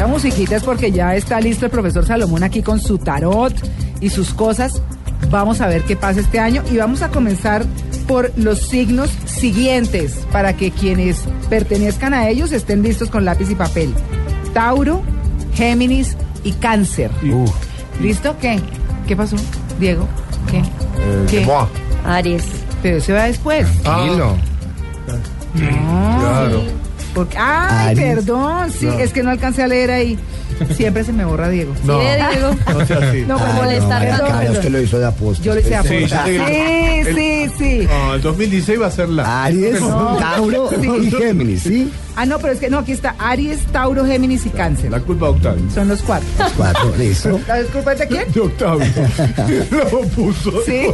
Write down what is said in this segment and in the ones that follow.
Esa musiquita es porque ya está listo el profesor Salomón aquí con su tarot y sus cosas. Vamos a ver qué pasa este año y vamos a comenzar por los signos siguientes para que quienes pertenezcan a ellos estén listos con lápiz y papel. Tauro, Géminis y Cáncer. ¿Listo? ¿Qué? ¿Qué pasó? Diego, ¿qué? Eh, ¿Qué? Aries. Pero se va después. Tranquilo. No. Claro. Porque, ay, Aries. perdón, sí, es que no alcancé a leer ahí. Siempre se me borra Diego. ¿Sí, eh, Diego? No sea así. No, Por molestar tanto. perdón. usted lo hizo de aposta. Yo lo hice a Sí, aposta. yo sé Sí, sí, sí. No, el 2016 va a ser la. Aries, No. Tauro y Géminis, ¿sí? Ah, no, pero es que no, aquí está Aries, Tauro, Géminis y Cáncer. La culpa de Octavio. Son los cuatro. Los cuatro, listo. ¿La disculpa es de quién? De Octavio. Lo puso. Sí.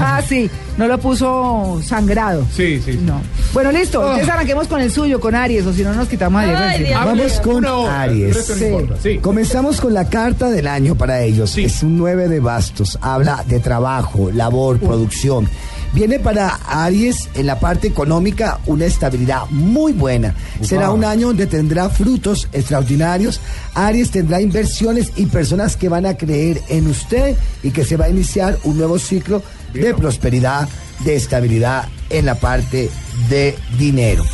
Ah, sí. No lo puso sangrado. Sí, sí. No. Bueno, listo. Entonces arranquemos con el suyo, con Aries, o si no nos quitamos a Diego. Ay, encima. Dios. Vamos con Una hora, Aries. resto no Sí. importa. Sí. Comenzamos con la carta del año para ellos. Sí. Es un 9 de bastos. Habla de trabajo, labor, producción. Viene para Aries en la parte económica una estabilidad muy buena. Será un año donde tendrá frutos extraordinarios. Aries tendrá inversiones y personas que van a creer en usted y que se va a iniciar un nuevo ciclo de prosperidad, de estabilidad en la parte de dinero.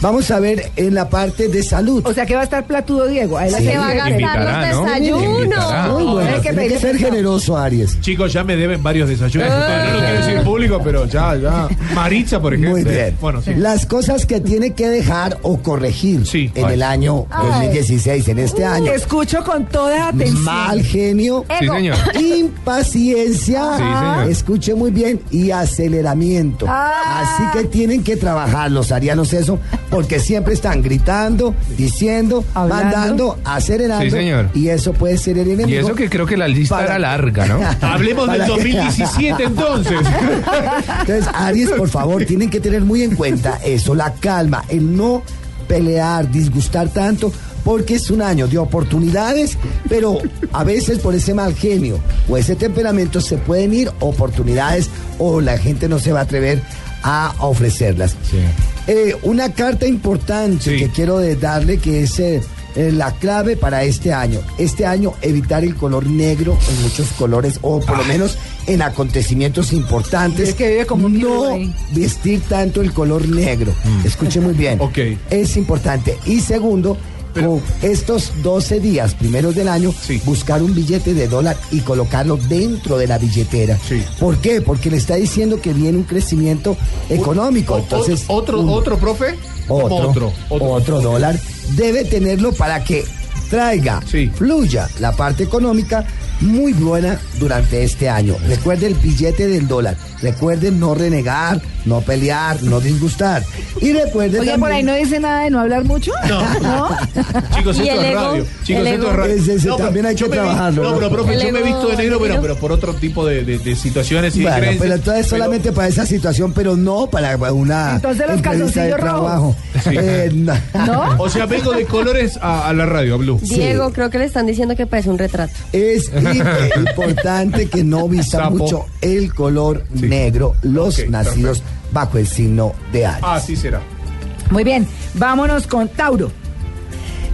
Vamos a ver en la parte de salud. O sea que va a estar platudo Diego. A él Sí. Se va a gastar Invitará, los ¿no? desayunos. Muy bueno, hay que tiene que ser generoso, Aries. Chicos, ya me deben varios desayunos. No lo quiero decir público, pero ya, ya. Maritza, por ejemplo. Muy bien. Bueno, sí. Las cosas que tiene que dejar o corregir Sí. en Ay. el año Ay. 2016, en este año. Escucho con toda atención. Mal genio, Sí, señor. impaciencia, Sí, señor. escuche muy bien, y aceleramiento. Ah. Así que tienen que trabajar los arianos eso, porque siempre están gritando, diciendo, Hablando. mandando, acelerando. Sí, señor. Y eso puede ser el enemigo. Y eso que creo que la lista Para- era larga, ¿no? Hablemos del Para que- 2017 entonces. Entonces, Aries, por favor, tienen que tener muy en cuenta eso, la calma, el no pelear, disgustar tanto, porque es un año de oportunidades, pero a veces por ese mal genio o ese temperamento se pueden ir oportunidades o la gente no se va a atrever a ofrecerlas. Sí. Eh, una carta importante Sí. que quiero de- darle que es eh, eh, la clave para este año. Este año evitar el color negro en muchos colores o por lo menos en acontecimientos importantes. Es que vive como un no ahí. vestir tanto el color negro. Escuche muy bien. Ok. Es importante. Y segundo, con estos 12 días primeros del año, Sí. buscar un billete de dólar y colocarlo dentro de la billetera. Sí. ¿Por qué? Porque le está diciendo que viene un crecimiento económico. O- Entonces, otro, un- otro, profe. otro, otro, otro. otro dólar, debe tenerlo para que traiga, Sí. fluya la parte económica muy buena durante este año. Recuerde el billete del dólar. Recuerden no renegar, no pelear, no disgustar. Y recuerde Oye, por ahí no dice nada de no hablar mucho. No. Chicos, ¿Y esto es radio. Chicos, ¿El esto es radio. Ese- ese pero también hay que me vi- trabajarlo, No, ¿no? pero profe, El yo me he visto de negro, pero, pero por otro tipo de, de- de situaciones y Bueno, pero entonces Pero- solamente para esa situación, pero no para una Entonces los calzoncillos trabajo. Sí. Eh, no. ¿No? O sea, vengo de colores a, a la radio, a Blue. Diego, creo que le están diciendo que parece un retrato. Es importante que no vista Sapo. mucho el color Sí. negro los nacidos bajo el signo de Aries. Ah, sí será. Muy bien, vámonos con Tauro.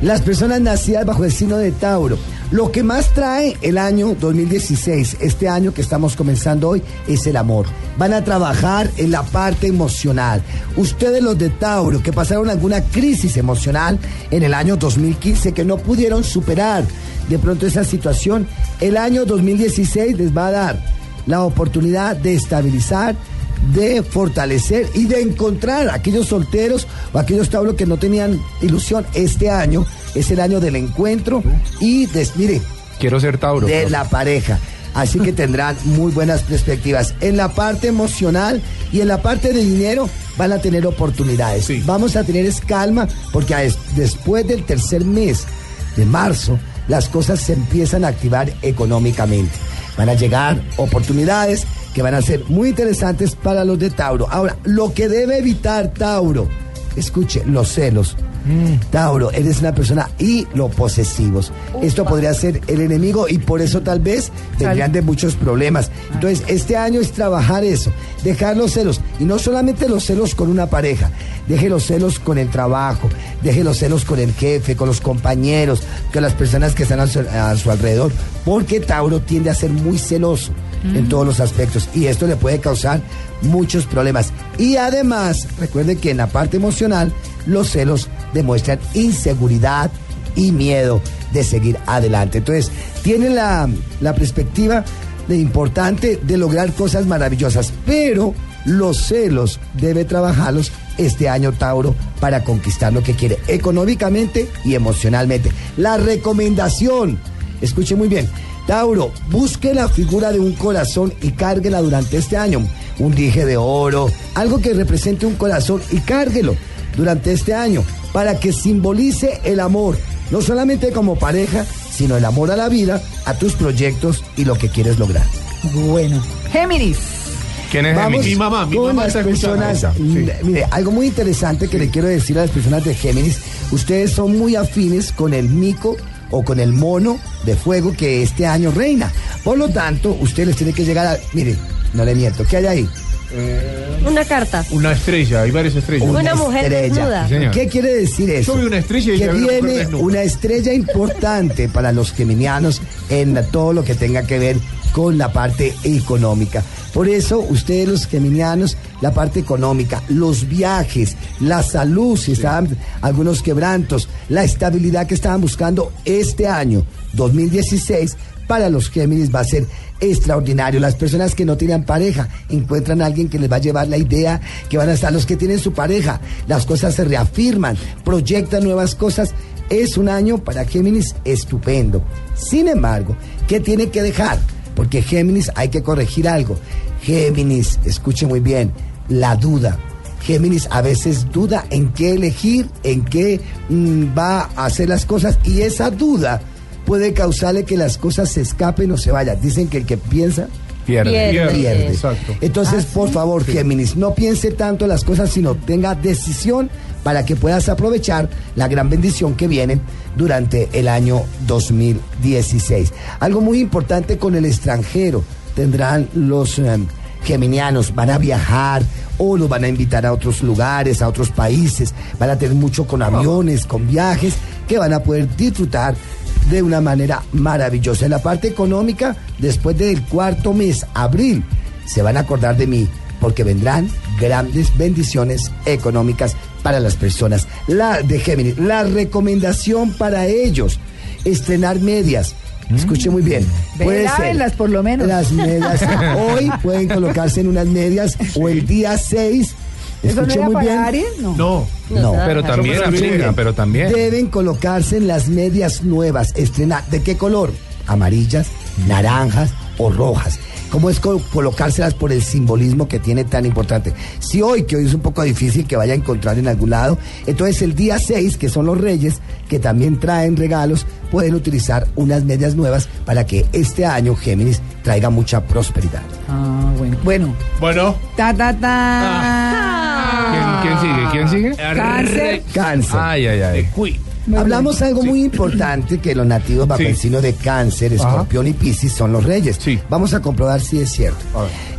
Las personas nacidas bajo el signo de Tauro. Lo que más trae el año 2016, este año que estamos comenzando hoy, es el amor. Van a trabajar en la parte emocional. Ustedes los de Tauro que pasaron alguna crisis emocional en el año 2015 que no pudieron superar de pronto esa situación, el año 2016 les va a dar la oportunidad de estabilizar, de fortalecer y de encontrar a aquellos solteros o aquellos Tauro que no tenían ilusión. Este año es el año del encuentro y de, mire, Quiero ser Tauro. de la pareja. Así que tendrán muy buenas perspectivas. En la parte emocional y en la parte de dinero van a tener oportunidades. Sí. Vamos a tener calma porque después del tercer mes de marzo las cosas se empiezan a activar económicamente. Van a llegar oportunidades que van a ser muy interesantes para los de Tauro. Ahora, lo que debe evitar Tauro, escuche, los celos. Tauro, eres una persona y los posesivos. Esto podría ser el enemigo y por eso tal vez tendrían de muchos problemas. Entonces, este año es trabajar eso, dejar los celos. Y no solamente los celos con una pareja, deje los celos con el trabajo, deje los celos con el jefe, con los compañeros, con las personas que están a su, a su alrededor, porque Tauro tiende a ser muy celoso en todos los aspectos y esto le puede causar muchos problemas. Y además, recuerde que en la parte emocional, los celos demuestran inseguridad y miedo de seguir adelante. Entonces, tiene la, la perspectiva de importante de lograr cosas maravillosas, pero los celos debe trabajarlos este año Tauro para conquistar lo que quiere económicamente y emocionalmente. La recomendación, escuche muy bien, Tauro, busque la figura de un corazón y cárguela durante este año. Un dije de oro, algo que represente un corazón y cárguelo durante este año para que simbolice el amor, no solamente como pareja, sino el amor a la vida, a tus proyectos y lo que quieres lograr. Bueno. Géminis. ¿Quién es Vamos Géminis? Mi mamá, mi con mamá las personas. Sí. Mire, algo muy interesante que le quiero decir a las personas de Géminis, ustedes son muy afines con el mico o con el mono de fuego que este año reina. Por lo tanto, usted les tiene que llegar a. Mire, no le miento, ¿qué hay ahí? Una carta. Una estrella, hay varias estrellas. Una mujer desnuda. Sí, señor. ¿Qué quiere decir eso? Yo vi una estrella y que una viene desnuda. una estrella importante para los geminianos en todo lo que tenga que ver con la parte económica. Por eso, ustedes los geminianos, la parte económica, los viajes, la salud, si estaban algunos quebrantos, la estabilidad que estaban buscando este año, 2016, para los Géminis va a ser extraordinario. Las personas que no tienen pareja encuentran a alguien que les va a llevar la idea que van a estar los que tienen su pareja. Las cosas se reafirman, proyectan nuevas cosas. Es un año para Géminis estupendo. Sin embargo, ¿qué tiene que dejar? Porque Géminis hay que corregir algo. Géminis, escuche muy bien, la duda. Géminis a veces duda en qué elegir, en qué mm, va a hacer las cosas y esa duda puede causarle que las cosas se escapen o se vayan. Dicen que el que piensa Pierde. Pierde. pierde. Exacto. Entonces, por favor, Géminis, no piense tanto en las cosas, sino tenga decisión para que puedas aprovechar la gran bendición que viene durante el año 2016. Algo muy importante con el extranjero, tendrán los em, geminianos, van a viajar o los van a invitar a otros lugares, a otros países, van a tener mucho con aviones, con viajes, que van a poder disfrutar de una manera maravillosa. En la parte económica, después del cuarto mes, abril, se van a acordar de mí porque vendrán grandes bendiciones económicas para las personas. La de Géminis, la recomendación para ellos, estrenar medias. Escuche muy bien. Ve, Puede ser lávenlas por lo menos. Las medias. Hoy pueden colocarse en unas medias o el día 6. ¿Eso no muy para bien. Aries? No. No. No. Pero también, amiga, pero también. Deben colocarse en las medias nuevas. Estrenar. ¿De qué color? Amarillas, naranjas o rojas. ¿Cómo es co- colocárselas por el simbolismo que tiene tan importante? Si hoy, que hoy es un poco difícil que vaya a encontrar en algún lado, entonces el día 6, que son los reyes, que también traen regalos, pueden utilizar unas medias nuevas para que este año Géminis traiga mucha prosperidad. Ah, bueno. Bueno. Bueno. Ta, ta, ta. ¿Quién, quién sigue? ¿Quién sigue? Cáncer. Cáncer. Ay, ay, ay. Uy. Muy Hablamos algo muy importante que los nativos bajo Sí. el signo de cáncer, escorpión y piscis son los reyes. Sí. Vamos a comprobar si es cierto.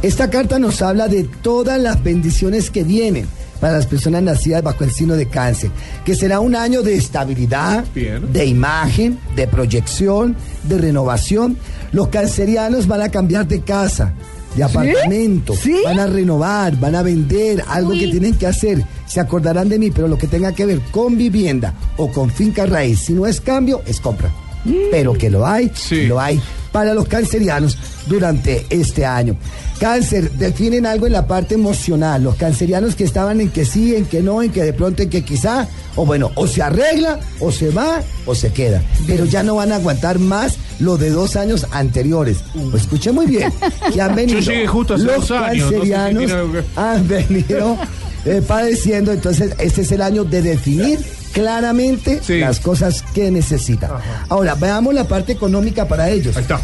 Esta carta nos habla de todas las bendiciones que vienen para las personas nacidas bajo el signo de cáncer, que será un año de estabilidad, Bien. de imagen, de proyección, de renovación. Los cancerianos van a cambiar de casa, de apartamento, ¿Sí? van a renovar, van a vender, algo que tienen que hacer. Se acordarán de mí, pero lo que tenga que ver con vivienda o con finca raíz, si no es cambio, es compra. Pero que lo hay, Sí. lo hay para los cancerianos durante este año. Cáncer, definen algo en la parte emocional. Los cancerianos que estaban en que sí, en que no, en que de pronto, en que quizá, o bueno, o se arregla, o se va, o se queda. Pero ya no van a aguantar más lo de dos años anteriores. Pues escuché muy bien, que han venido llegué justo hace los dos años, no sé tiene han venido eh, padeciendo. Entonces, este es el año de definir claramente Sí. las cosas que necesitan. Ahora, veamos la parte económica para ellos. Ahí está.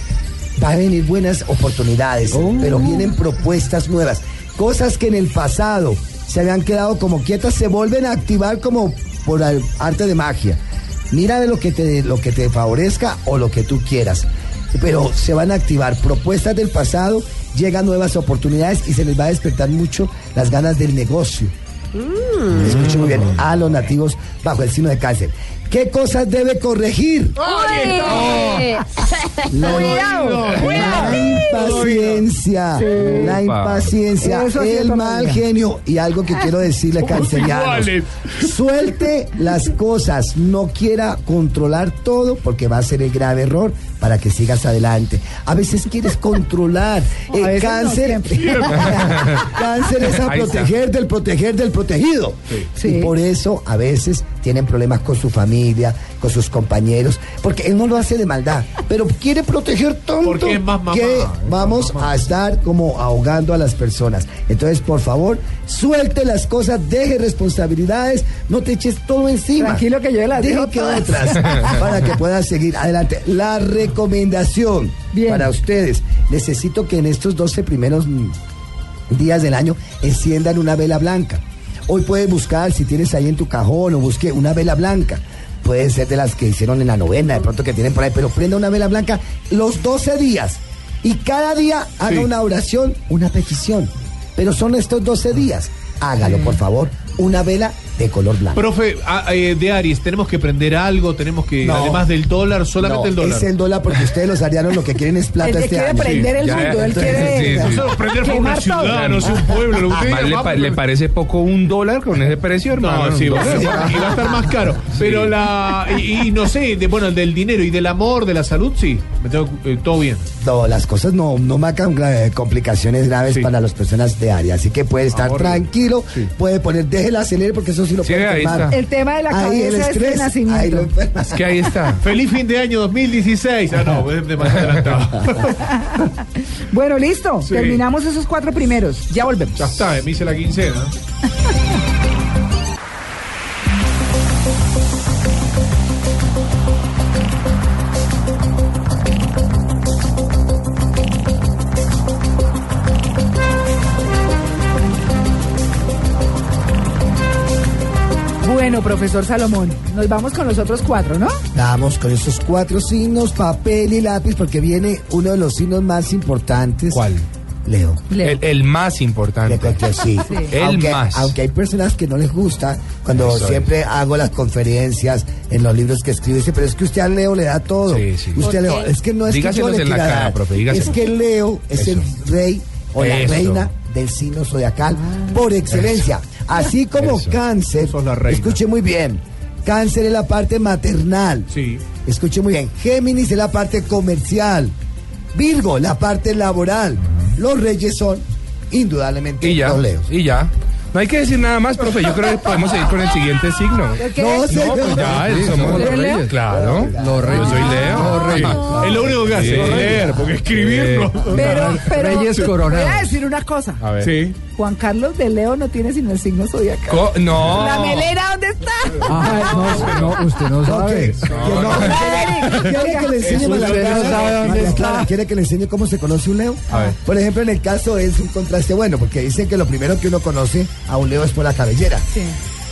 Va a venir buenas oportunidades, Oh. pero vienen propuestas nuevas. Cosas que en el pasado se habían quedado como quietas, se vuelven a activar como por arte de magia. Mira de lo que te lo que te favorezca o lo que tú quieras. Pero se van a activar propuestas del pasado, llegan nuevas oportunidades y se les va a despertar mucho las ganas del negocio. Escuchen muy bien a los nativos bajo el signo de cáncer. ¿Qué cosas debe corregir? Uy. La, Cuidado, la impaciencia, la impaciencia, Eso el mal genio. Y algo que quiero decirle iguales. Suelte las cosas, no quiera controlar todo porque va a ser el grave error para que sigas adelante. A veces quieres controlar. Eh, no, cáncer, cáncer es a proteger del proteger del protegido. Sí. Y por eso a veces tienen problemas con su familia, con sus compañeros, porque él no lo hace de maldad, pero quiere proteger tanto Porque es más mamá, que es más vamos mamá. a estar como ahogando a las personas. Entonces, por favor, suelte las cosas, deje responsabilidades, no te eches todo encima. Tranquilo que yo las Deje dejo que todas. otras para que puedas seguir adelante. La recomendación Bien. para ustedes, necesito que en estos 12 primeros días del año enciendan una vela blanca. Hoy puedes buscar, si tienes ahí en tu cajón o busque una vela blanca. Puede ser de las que hicieron en la novena, de pronto que tienen por ahí, pero prenda una vela blanca los 12 días. Y cada día haga Sí. una oración, una petición. Pero son estos 12 días. Hágalo, por favor. Una vela de color blanco. Profe, a- eh, de Aries, ¿tenemos que prender algo? ¿Tenemos que, No. además del dólar, solamente No, el dólar? Es el dólar porque ustedes los arianos lo que quieren es plata Él este quiere año. prender el mundo, él quiere sí, sí. Nosotros prender por una ciudad, no sé, un pueblo, lo que usted Más diga, le, pa- le parece poco un dólar con ese precio, hermano? No, sí, va a, ser- sí. y va a estar más caro. Pero la. Y, y no sé, de, bueno, del dinero y del amor, de la salud, sí. Me tengo, eh, todo bien. No, las cosas no, no marcan gra- complicaciones graves Sí. para las personas de área. Así que puede estar tranquilo, Sí. puede poner, déjela acelerar porque eso sí lo Sí, puede ahí quemar. está. El tema de la Ahí el cabeza es de estrés, ahí lo nacimiento. Es que ahí está. Feliz fin de año 2016. Ah, no, es demasiado adelantado. Bueno, listo. Sí. Terminamos esos cuatro primeros. Ya volvemos. ya está, me hice la quincena. Bueno, profesor Salomón, nos vamos con los otros cuatro, ¿no? Vamos con esos cuatro signos, papel y lápiz, porque viene uno de los signos más importantes. ¿Cuál? Leo. Leo. El, el más importante. cuento, sí. Sí. El aunque, más. aunque hay personas que no les gusta, cuando Eso siempre hago las conferencias en los libros que escribo, dice, pero es que usted a Leo le da todo. Sí, sí. Usted a ¿Por Leo, es que no es que yo Dígaselos le quiera cara, dar, profe, dígaselos. Es que Leo es el rey o la Eso. reina del signo zodiacal por excelencia. Así como Eso. cáncer, Sos la reina. escuche muy bien, cáncer es la parte maternal. Sí. Escuche muy bien. Géminis es la parte comercial. Virgo, la parte laboral. Los reyes son, indudablemente, Y ya. los leos. Y ya. No hay que decir nada más, profe. Yo creo que podemos seguir con el siguiente signo. ¿Qué? No, No, pues ya, Sí, somos ¿Eres los Leo? reyes. Claro. Los Yo soy Leo. Es lo único que hace, Sí. leer, porque escribir no. Pero, pero Reyes voy coronados. a decir una cosa. A ver. Sí. Juan Carlos de Leo no tiene sino el signo zodiacal. Co- no. La melena, ¿dónde está? Ay, no, usted no, usted no sabe. ¿Quiere que le enseñe Eso María usted no Clara? sabe dónde María está. Clara, ¿Quiere que le enseñe cómo se conoce un leo? A ver. Por ejemplo, en el caso es un contraste bueno, porque dicen que lo primero que uno conoce a un leo es por la cabellera. Sí.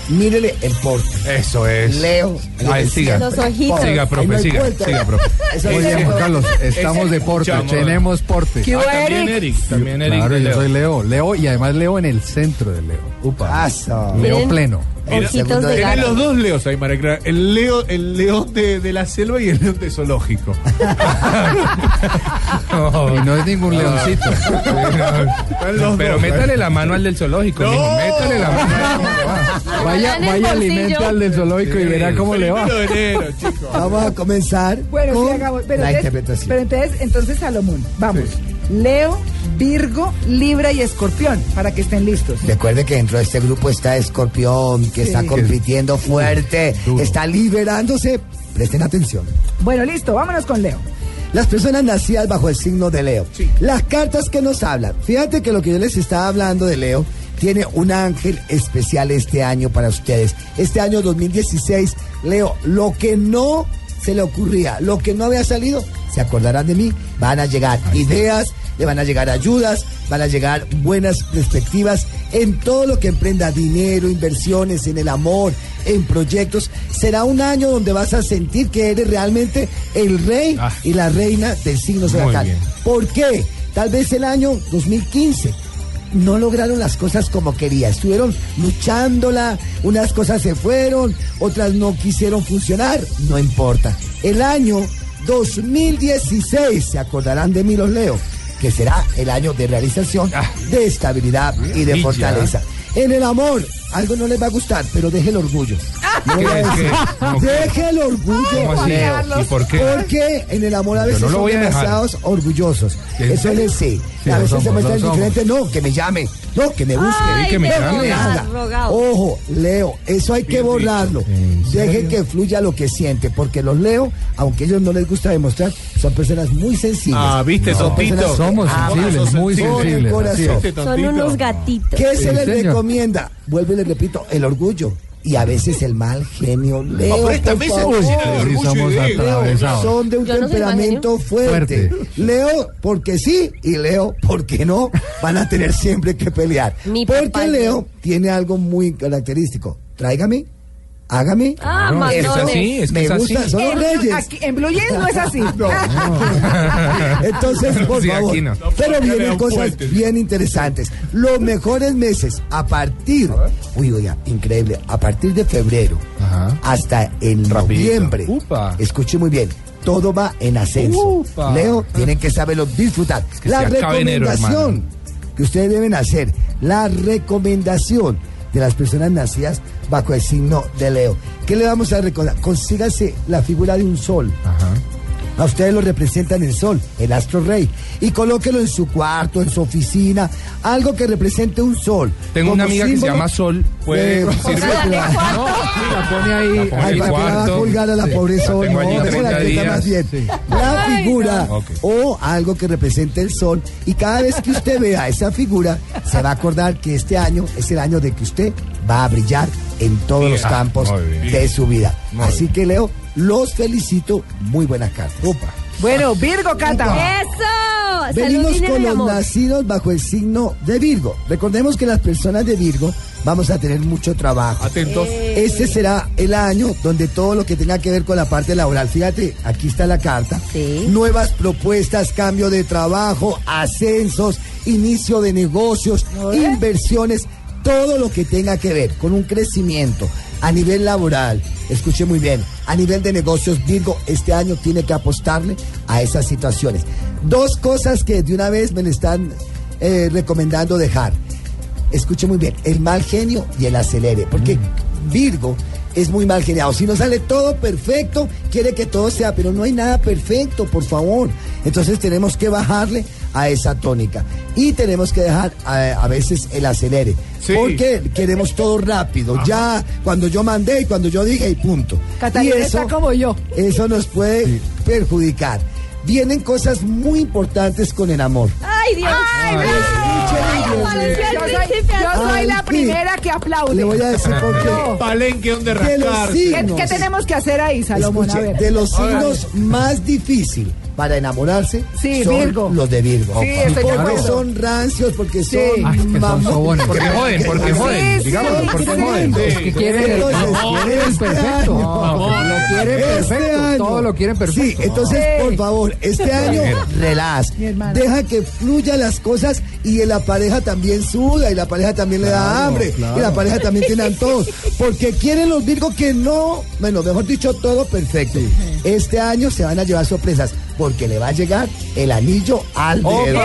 Mírele el porte. Eso es. Leo. Ay, siga. Los ojitos. Siga, no profe, siga. vuelta. Siga, profe. Eso Juan. Carlos, estamos de porte, tenemos porte. ¿Qué Ah, también Eric? También Eric. Claro, yo Leo. soy Leo. Leo y además Leo en el centro de Leo. Upa. Paso. Leo pleno. Mira, Ojitos de gato. los dos leos ahí, María Clara. El, leo, el león de, de la selva y el león de zoológico. Y no es ningún leoncito. Están los Pero dos, métale la mano al del zoológico, No. Métale la mano. Vaya, vaya alimente al del zoológico y verá cómo le va. Enero. Vamos a comenzar Bueno, con sí, hagamos. Pero la entonces, interpretación. pero entonces, entonces, Salomón, vamos. Leo, Virgo, Libra y Escorpión, para que estén listos. Recuerde que dentro de este grupo está Escorpión, que Sí. está compitiendo fuerte, duro. está liberándose. Presten atención. Bueno, listo, vámonos con Leo. Las personas nacidas bajo el signo de Leo. Sí. Las cartas que nos hablan. Fíjate que lo que yo les estaba hablando de Leo tiene un ángel especial este año para ustedes. Este año 2016, Leo, lo que no se le ocurría, lo que no había salido, se acordarán de mí, van a llegar ideas, le van a llegar ayudas, van a llegar buenas perspectivas en todo lo que emprenda, dinero, inversiones, en el amor, en proyectos. Será un año donde vas a sentir que eres realmente el rey Ah. y la reina del signo zodiacal. ¿Por qué? Tal vez el año 2015 no lograron las cosas como quería. Estuvieron luchándola, unas cosas se fueron, otras no quisieron funcionar. No importa. El año 2016, se acordarán de mí los leo, que será el año de realización, Ah. de estabilidad y de fortaleza. En el amor, algo no les va a gustar, pero deje el orgullo. Deje el orgullo. ¿Y por qué? Porque en el amor a veces no lo son dejar. demasiados orgullosos. ¿En Eso serio? les sé. Sí, a veces se somos, muestran lo somos. diferentes. No, que me llame. No, que me busque. Ay, que me llame. Ojo, Leo, eso hay que borrarlo. ¿En Deje que fluya lo que siente, porque los Leo, aunque a ellos no les gusta demostrar, son personas muy sensibles. Ah, viste, personas- Somos sensibles, muy el sensibles. es. Son unos gatitos. ¿Qué se Sí, les recomienda? Vuelvo y les repito, el orgullo. Y a veces el mal genio. Leo, pero esta por favor. Son de un Yo no soy temperamento fuerte. Fuerte. Leo porque sí y Leo porque no van a tener siempre que pelear. Mi porque papá Leo. tiene algo muy característico. Tráigame, hágame. Ah, No, es es así, es que Me es así. gusta, son los reyes. Aquí, en Blue Jeans no es así. Entonces, por Sí, favor. no. Pero vienen cosas fuertes. bien interesantes. Los mejores meses a partir, uy, oiga, increíble, a partir de febrero Ajá. hasta en Rapidito. noviembre. Upa. Escuche muy bien. Todo va en ascenso. Upa. Leo, tienen que saberlo disfrutar. que la enero, recomendación hermano. que ustedes deben hacer, la recomendación de las personas nacidas bajo el signo de Leo. ¿Qué le vamos a recordar? Consígase la figura de un sol. Ajá. A ustedes lo representan el sol, el astro rey. Y colóquelo en su cuarto, en su oficina, algo que represente un sol. Tengo una amiga que se llama Sol. Puede de- sirve. La pone ahí. La pone Ay, en el ¿para qué la va a colgar a la Sí. pobre La sol? tengo No, allí déjala 30 quieta días. más bien. Sí. La Ay, figura no. O algo que represente el sol. Y cada vez que usted vea esa figura, se va a acordar que este año es el año de que usted va a brillar en todos los campos de su vida. Muy Así que, Leo, los felicito. Muy buenas cartas. Bueno, Virgo Cata. ¡Eso! Venimos con los nacidos bajo el signo de Virgo. Recordemos que las personas de Virgo vamos a tener mucho trabajo. Atentos. Este será el año donde todo lo que tenga que ver con la parte laboral, fíjate, aquí está la carta, Sí. nuevas propuestas, cambio de trabajo, ascensos, inicio de negocios, inversiones, todo lo que tenga que ver con un crecimiento a nivel laboral. Escuche muy bien, a nivel de negocios, Virgo, este año tiene que apostarle a esas situaciones. Dos cosas que de una vez me le están eh, recomendando dejar escuche muy bien, el mal genio y el acelere, porque Virgo es muy mal geniado. Si no sale todo perfecto, quiere que todo sea, pero no hay nada perfecto, por favor. Entonces tenemos que bajarle a esa tónica y tenemos que dejar a, a veces el acelere, Sí. porque queremos todo rápido, ya cuando yo mandé y cuando yo dije y punto. Catalina y está como yo. eso nos puede perjudicar. Vienen cosas muy importantes con el amor. ¡Ay, Dios! Ay, ¡Ay, Dios. parecía el Yo soy, yo soy la Ay, primera que aplaude. Le voy a decir por qué. Palenque donde rascar. ¿Qué, qué tenemos que hacer ahí, Salomón? A Escuche, ver. de los A signos más difícil para enamorarse Sí, son Virgo. los de Virgo. Sí, de porque son rancios, porque Sí. son Ay, que son mamones. sobones. Porque joden, porque joden. Digámoslo, porque joden. Sí. Es que quieren, Entonces, quieren el este perfecto. Lo quieren Este perfecto. Todo lo quieren perfecto. Sí, entonces, por favor, este año, relax. Deja que fluyan las cosas y la pareja también suda y la pareja también le da hambre y la pareja también tiene antojos. Porque quieren los Virgos que no, bueno, mejor dicho, todo perfecto. Este año se van a llevar sorpresas porque le va a llegar el anillo al dedo. Bien.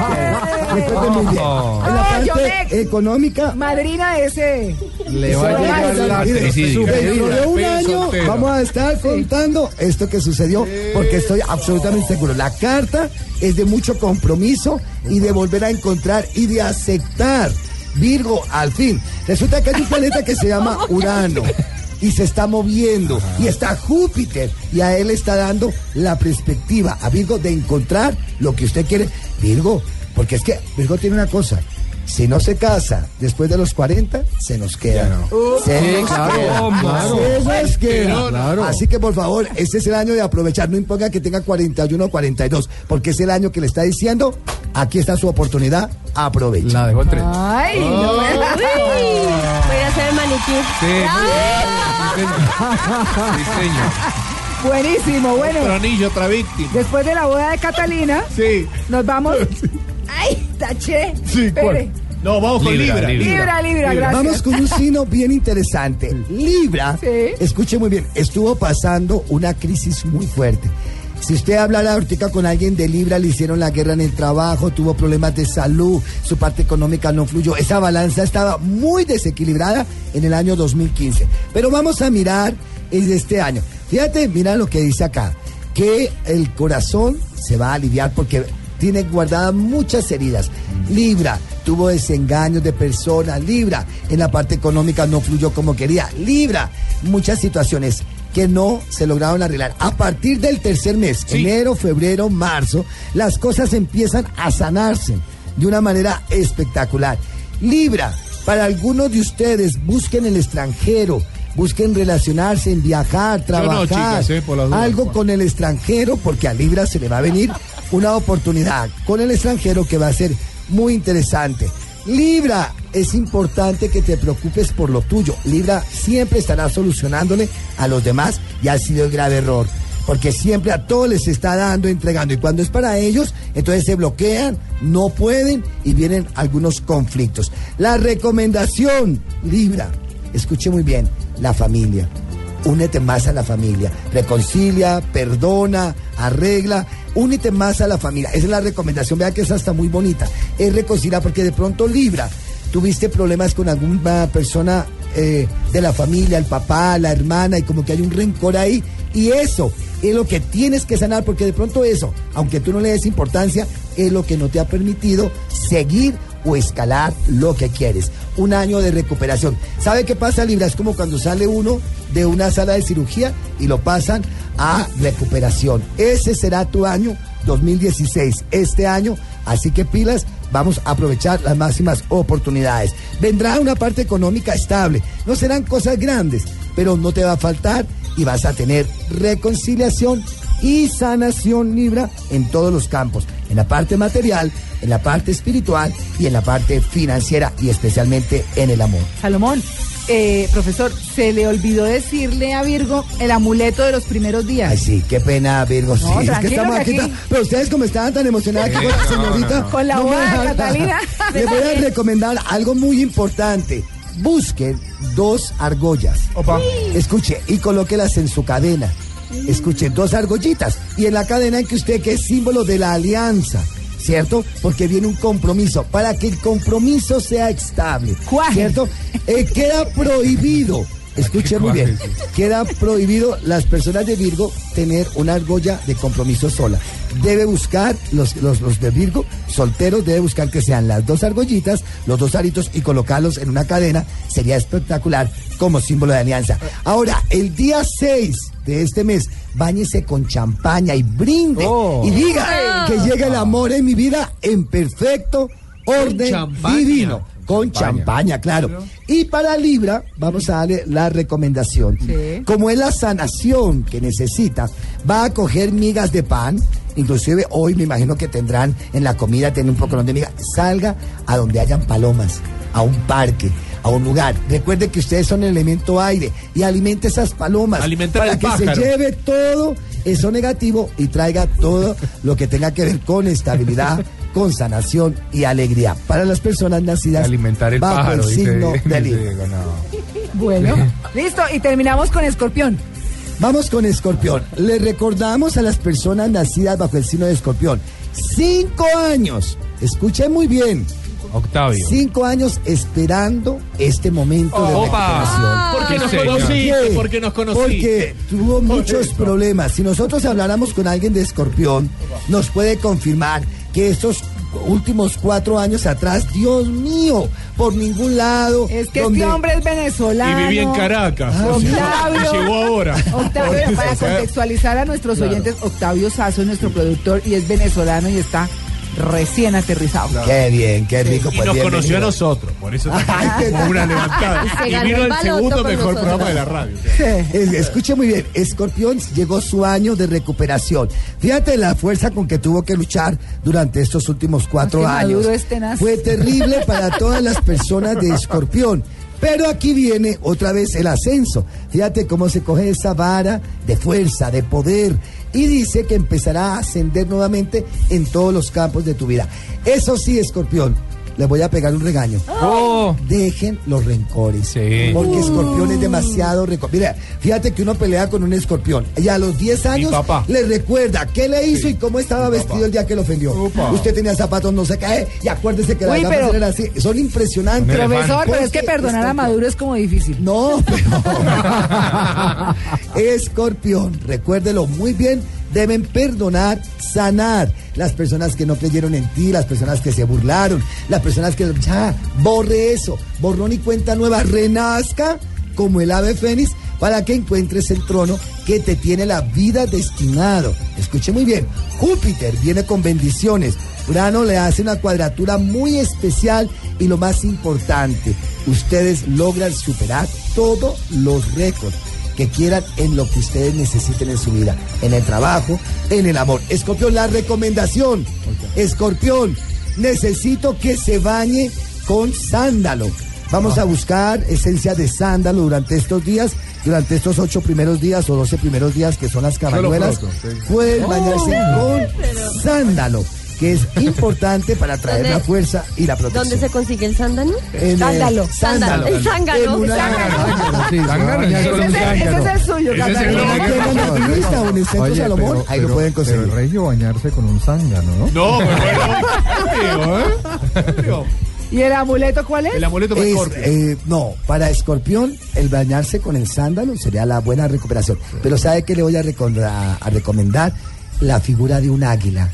En la parte me- económica, Madrina ese. Le va a llegar la sí. Dentro de un año soltero. vamos a estar contando esto que sucedió porque estoy absolutamente seguro. La carta es de mucho compromiso y de volver a encontrar y de aceptar. Virgo, al fin. Resulta que hay un planeta que se llama Urano y se está moviendo y está Júpiter y a él está dando la perspectiva a Virgo de encontrar lo que usted quiere. Virgo, porque es que Virgo tiene una cosa. Si no se casa después de los 40, se nos queda. Se Sí, nos claro, queda. claro. Se nos queda. no, claro. Así que por favor, este es el año de aprovechar. No importa que tenga 41 o 42, porque es el año que le está diciendo, aquí está su oportunidad, aprovecha. La dejó en. Ay, no el manicure. Sí, muy bien. Sí, señor. Buenísimo, bueno. Otro anillo, otra víctima. Después de la boda de Catalina, Sí. nos vamos. ¡Ay, taché! Sí. ¿cuál? No, vamos con Libra, Libra. Libra. Libra, Libra, gracias. Vamos con un signo bien interesante. Libra, Sí. escuche muy bien, estuvo pasando una crisis muy fuerte. Si usted hablara ahorita con alguien de Libra, le hicieron la guerra en el trabajo, tuvo problemas de salud, su parte económica no fluyó. Esa balanza estaba muy desequilibrada en el año 2015. Pero vamos a mirar en este año. Fíjate, mira lo que dice acá, que el corazón se va a aliviar porque tiene guardadas muchas heridas. Libra tuvo desengaños de personas. Libra en la parte económica no fluyó como quería. Libra, muchas situaciones que no se lograron arreglar. A partir del tercer mes, Sí. enero, febrero, marzo, las cosas empiezan a sanarse de una manera espectacular. Libra, para algunos de ustedes, busquen el extranjero. Busquen relacionarse, en viajar, no, trabajar, chicas, eh, dudas. algo con el extranjero, porque a Libra se le va a venir una oportunidad con el extranjero que va a ser muy interesante. Libra, es importante que te preocupes por lo tuyo. Libra siempre estará solucionándole a los demás y ha sido el grave error. Porque siempre a todos les está dando, entregando. Y cuando es para ellos, entonces se bloquean, no pueden y vienen algunos conflictos. La recomendación, Libra, escuche muy bien, la familia. Únete más a la familia. Reconcilia, perdona, arregla. Únete más a la familia. Esa es la recomendación. Vea que esa está muy bonita. Es reconciliar porque de pronto Libra, tuviste problemas con alguna persona eh, de la familia, el papá, la hermana, y como que hay un rencor ahí. Y eso es lo que tienes que sanar porque de pronto eso, aunque tú no le des importancia, es lo que no te ha permitido seguir o escalar lo que quieres. Un año de recuperación. ¿Sabe qué pasa, Libra? Es como cuando sale uno de una sala de cirugía y lo pasan a recuperación. Ese será tu año 2016, este año. Así que pilas, vamos a aprovechar las máximas oportunidades. Vendrá una parte económica estable. No serán cosas grandes, pero no te va a faltar y vas a tener reconciliación y sanación Libra en todos los campos, en la parte material, en la parte espiritual y en la parte financiera y especialmente en el amor. Salomón, eh, profesor, se le olvidó decirle a Virgo el amuleto de los primeros días. Ay, sí, qué pena, Virgo. Sí, es que estamos aquí. Pero ustedes, como estaban tan emocionados aquí con la señorita. Con la boda de Catalina. Les voy a recomendar algo muy importante. Busquen dos argollas. Opa. Escuche, y colóquelas en su cadena. Escuche, dos argollitas. Y en la cadena en que usted, que es símbolo de la alianza. ¿Cierto? Porque viene un compromiso. Para que el compromiso sea estable. ¿Cierto? Eh, queda prohibido. Escuche muy bien. Queda prohibido las personas de Virgo tener una argolla de compromiso sola. Debe buscar, los, los, los de Virgo, solteros, debe buscar que sean las dos argollitas, los dos aritos y colocarlos en una cadena. Sería espectacular como símbolo de alianza. Ahora, el día 6 de este mes, báñese con champaña y brinde. Oh. Y diga que llega el amor en mi vida en perfecto orden divino. Con champaña, claro. Y para Libra, vamos a darle la recomendación. Sí. Como es la sanación que necesita, va a coger migas de pan. Inclusive hoy me imagino que tendrán en la comida, tienen un poco de migas. Salga a donde hayan palomas, a un parque, a un lugar. Recuerde que ustedes son el elemento aire y alimente esas palomas para que pájaro. se lleve todo eso negativo y traiga todo lo que tenga que ver con estabilidad, con sanación y alegría. Para las personas nacidas Alimentar el bajo pájaro, el dice, signo dice de Libra. Diego, no. Bueno, listo. Y terminamos con Escorpión. Vamos con Escorpión. Le recordamos a las personas nacidas bajo el signo de Escorpión. Cinco años. Escuchen muy bien. Octavio. Cinco años esperando este momento de recuperación. ¿Por qué nos conociste? ¿Por qué nos conociste? Porque tuvo muchos problemas. Si nosotros habláramos con alguien de escorpión, nos puede confirmar que estos últimos cuatro años atrás, Dios mío, por ningún lado. Es que donde- este hombre es venezolano. Y vivía en Caracas. Ah, Octavio. y llegó ahora. Octavio, para contextualizar a nuestros oyentes, Octavio Sazo es nuestro productor y es venezolano y está recién aterrizado. Qué bien, qué rico. Y pues, nos conoció a nosotros, por eso como una levantada. Se Y vino el segundo mejor nosotros. programa de la radio. Es- Escuche muy bien, Escorpión llegó su año de recuperación. Fíjate la fuerza con que tuvo que luchar durante estos últimos cuatro años. Fue terrible para todas las personas de Escorpión. Pero aquí viene otra vez el ascenso. Fíjate cómo se coge esa vara de fuerza, de poder. Y dice que empezará a ascender nuevamente en todos los campos de tu vida. Eso sí, Escorpión, le voy a pegar un regaño. Oh, Dejen los rencores. Sí. Porque escorpión es demasiado rencor. Mira, fíjate que uno pelea con un escorpión. Y a los 10 años le recuerda qué le hizo y cómo estaba vestido el día que lo ofendió. Usted tenía zapatos no se cae. Y acuérdese que las Uy, pero- eran así. Son impresionantes. Profesor, pero es que perdonar a Maduro es como difícil. no, pero... Escorpión, recuérdelo muy bien, deben perdonar, sanar. Las personas que no creyeron en ti, las personas que se burlaron, las personas que ya borre eso, borrón y cuenta nueva, renazca como el ave fénix para que encuentres el trono que te tiene la vida destinado. Escuche muy bien, Júpiter viene con bendiciones. Urano le hace una cuadratura muy especial y lo más importante, ustedes logran superar todos los récords que quieran en lo que ustedes necesiten en su vida, en el trabajo, en el amor. Escorpión, la recomendación. Escorpión, necesito que se bañe con sándalo. Vamos a buscar esencia de sándalo durante estos días, durante estos ocho primeros días o doce primeros días que son las cabañuelas. Pueden bañarse con sándalo, que es importante para traer ¿Dónde- la fuerza y la protección. ¿Dónde se consigue el sándalo? En, Sándalo. Sándalo. El zángano. Ese es, el- suyo, en el centro Salomón, pero- ahí lo pero- pueden conseguir. Pero el regio bañarse con un zángano, ¿no? No, ¿eh? ¿Y el amuleto cuál es? El amuleto para Es, Scorpio. eh, no, para escorpión, el bañarse con el sándalo sería la buena recuperación. Pero ¿sabe qué le voy a- a recomendar? La figura de un águila.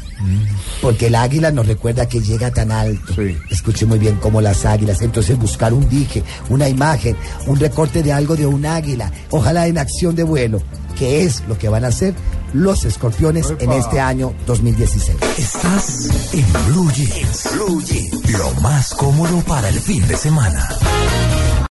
Porque el águila nos recuerda que llega tan alto. Sí. Escuche muy bien como las águilas. Entonces buscar un dije, una imagen, un recorte de algo de un águila. Ojalá en acción de vuelo, que es lo que van a hacer los escorpiones en este año 2016. Estás en Blue Jeans. Blue Jeans. Lo más cómodo para el fin de semana.